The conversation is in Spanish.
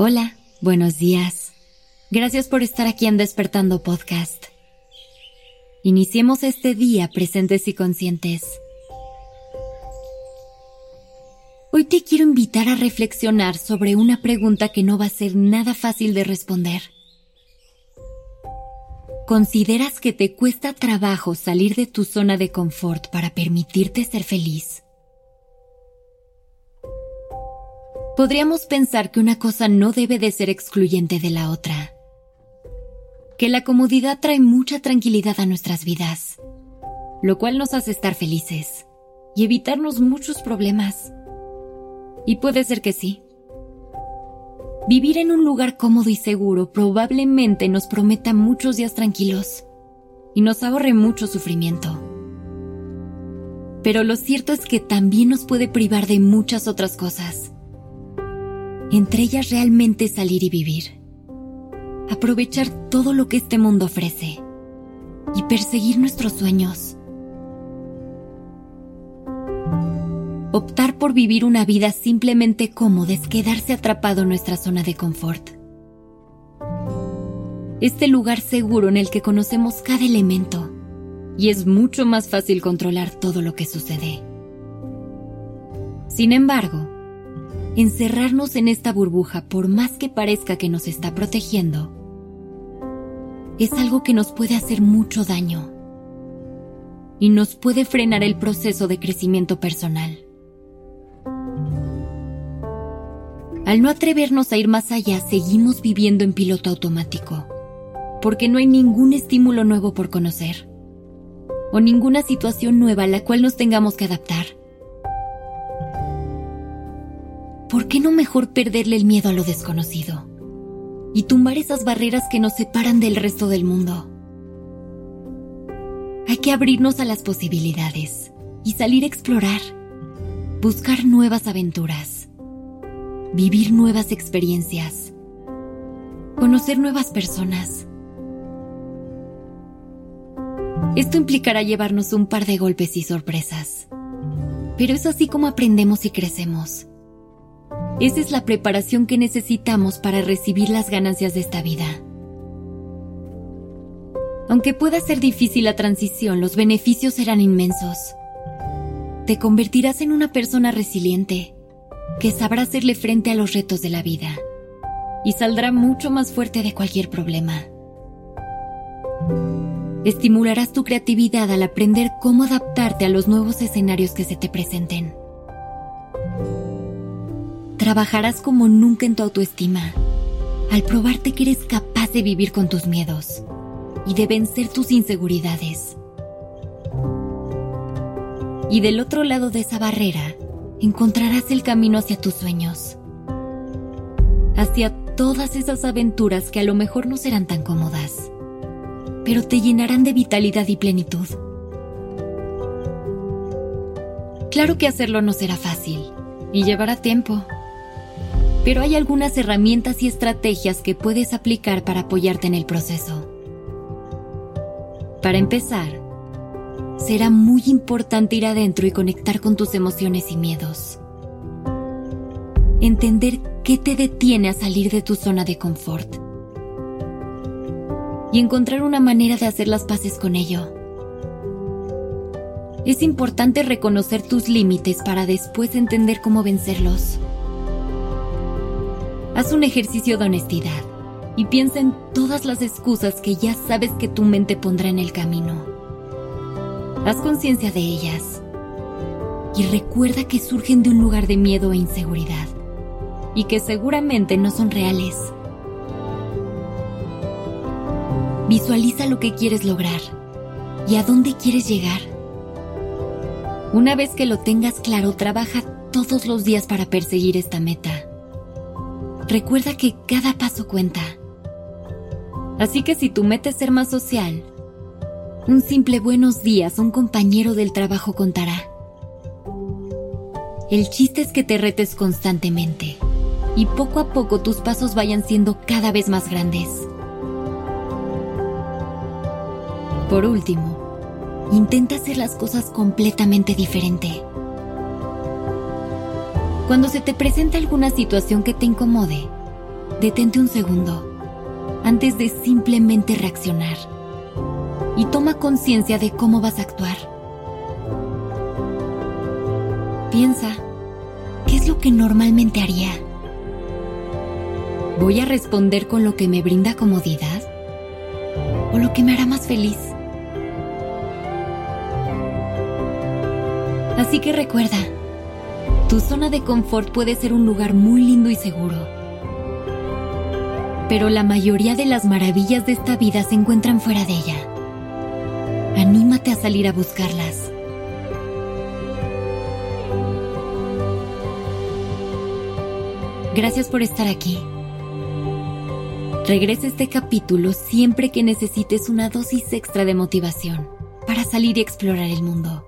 Hola, buenos días. Gracias por estar aquí en Despertando Podcast. Iniciemos este día presentes y conscientes. Hoy te quiero invitar a reflexionar sobre una pregunta que no va a ser nada fácil de responder. ¿Consideras que te cuesta trabajo salir de tu zona de confort para permitirte ser feliz? Podríamos pensar que una cosa no debe de ser excluyente de la otra. Que la comodidad trae mucha tranquilidad a nuestras vidas, lo cual nos hace estar felices y evitarnos muchos problemas. Y puede ser que sí. Vivir en un lugar cómodo y seguro probablemente nos prometa muchos días tranquilos y nos ahorre mucho sufrimiento. Pero lo cierto es que también nos puede privar de muchas otras cosas entre ellas realmente salir y vivir. Aprovechar todo lo que este mundo ofrece y perseguir nuestros sueños. Optar por vivir una vida simplemente cómoda es quedarse atrapado en nuestra zona de confort. Este lugar seguro en el que conocemos cada elemento y es mucho más fácil controlar todo lo que sucede. Sin embargo, encerrarnos en esta burbuja, por más que parezca que nos está protegiendo, es algo que nos puede hacer mucho daño y nos puede frenar el proceso de crecimiento personal. Al no atrevernos a ir más allá, seguimos viviendo en piloto automático, porque no hay ningún estímulo nuevo por conocer, o ninguna situación nueva a la cual nos tengamos que adaptar. ¿Por qué no mejor perderle el miedo a lo desconocido? Y tumbar esas barreras que nos separan del resto del mundo. Hay que abrirnos a las posibilidades y salir a explorar, buscar nuevas aventuras, vivir nuevas experiencias, conocer nuevas personas. Esto implicará llevarnos un par de golpes y sorpresas, pero es así como aprendemos y crecemos esa es la preparación que necesitamos para recibir las ganancias de esta vida. Aunque pueda ser difícil la transición, los beneficios serán inmensos. Te convertirás en una persona resiliente, que sabrá hacerle frente a los retos de la vida y saldrá mucho más fuerte de cualquier problema. Estimularás tu creatividad al aprender cómo adaptarte a los nuevos escenarios que se te presenten trabajarás como nunca en tu autoestima, al probarte que eres capaz de vivir con tus miedos y de vencer tus inseguridades. Y del otro lado de esa barrera, encontrarás el camino hacia tus sueños, hacia todas esas aventuras que a lo mejor no serán tan cómodas, pero te llenarán de vitalidad y plenitud. Claro que hacerlo no será fácil y llevará tiempo pero hay algunas herramientas y estrategias que puedes aplicar para apoyarte en el proceso. Para empezar, será muy importante ir adentro y conectar con tus emociones y miedos. Entender qué te detiene a salir de tu zona de confort. Y encontrar una manera de hacer las paces con ello. Es importante reconocer tus límites para después entender cómo vencerlos. Haz un ejercicio de honestidad y piensa en todas las excusas que ya sabes que tu mente pondrá en el camino. Haz conciencia de ellas y recuerda que surgen de un lugar de miedo e inseguridad y que seguramente no son reales. Visualiza lo que quieres lograr y a dónde quieres llegar. Una vez que lo tengas claro, trabaja todos los días para perseguir esta meta recuerda que cada paso cuenta. Así que si tu meta es ser más social, un simple buenos días un compañero del trabajo contará. El chiste es que te retes constantemente y poco a poco tus pasos vayan siendo cada vez más grandes. Por último, intenta hacer las cosas completamente diferente. Cuando se te presenta alguna situación que te incomode, Detente un segundo antes de simplemente reaccionar y toma conciencia de cómo vas a actuar. Piensa, ¿qué es lo que normalmente haría? ¿Voy a responder con lo que me brinda comodidad o lo que me hará más feliz? Así que recuerda, tu zona de confort puede ser un lugar muy lindo y seguro. Pero la mayoría de las maravillas de esta vida se encuentran fuera de ella. Anímate a salir a buscarlas. Gracias por estar aquí. Regresa este capítulo siempre que necesites una dosis extra de motivación para salir y explorar el mundo.